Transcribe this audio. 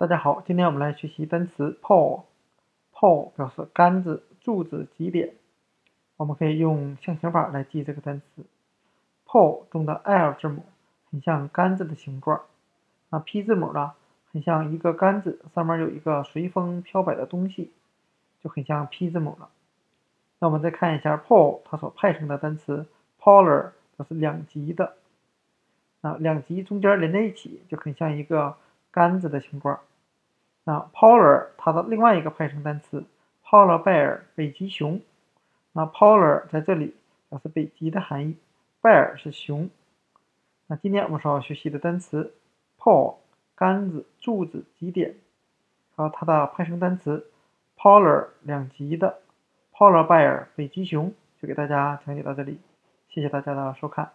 大家好，今天我们来学习单词 pole。pole 表示杆子、柱子、极点。我们可以用象形法来记这个单词。pole 中的 L 字母很像杆子的形状，那 P 字母呢，很像一个杆子，上面有一个随风飘摆的东西，就很像 P 字母了。那我们再看一下 pole 它所派生的单词 polar，表示两极的。那两极中间连在一起，就很像一个杆子的形状。那 polar 它的另外一个派生单词 polar bear 北极熊。那 polar 在这里表示北极的含义，bear 是熊。那今天我们所要学习的单词 pole 杆子、柱子、极点，和它的派生单词 polar 两极的，polar bear 北极熊，就给大家讲解到这里，谢谢大家的收看。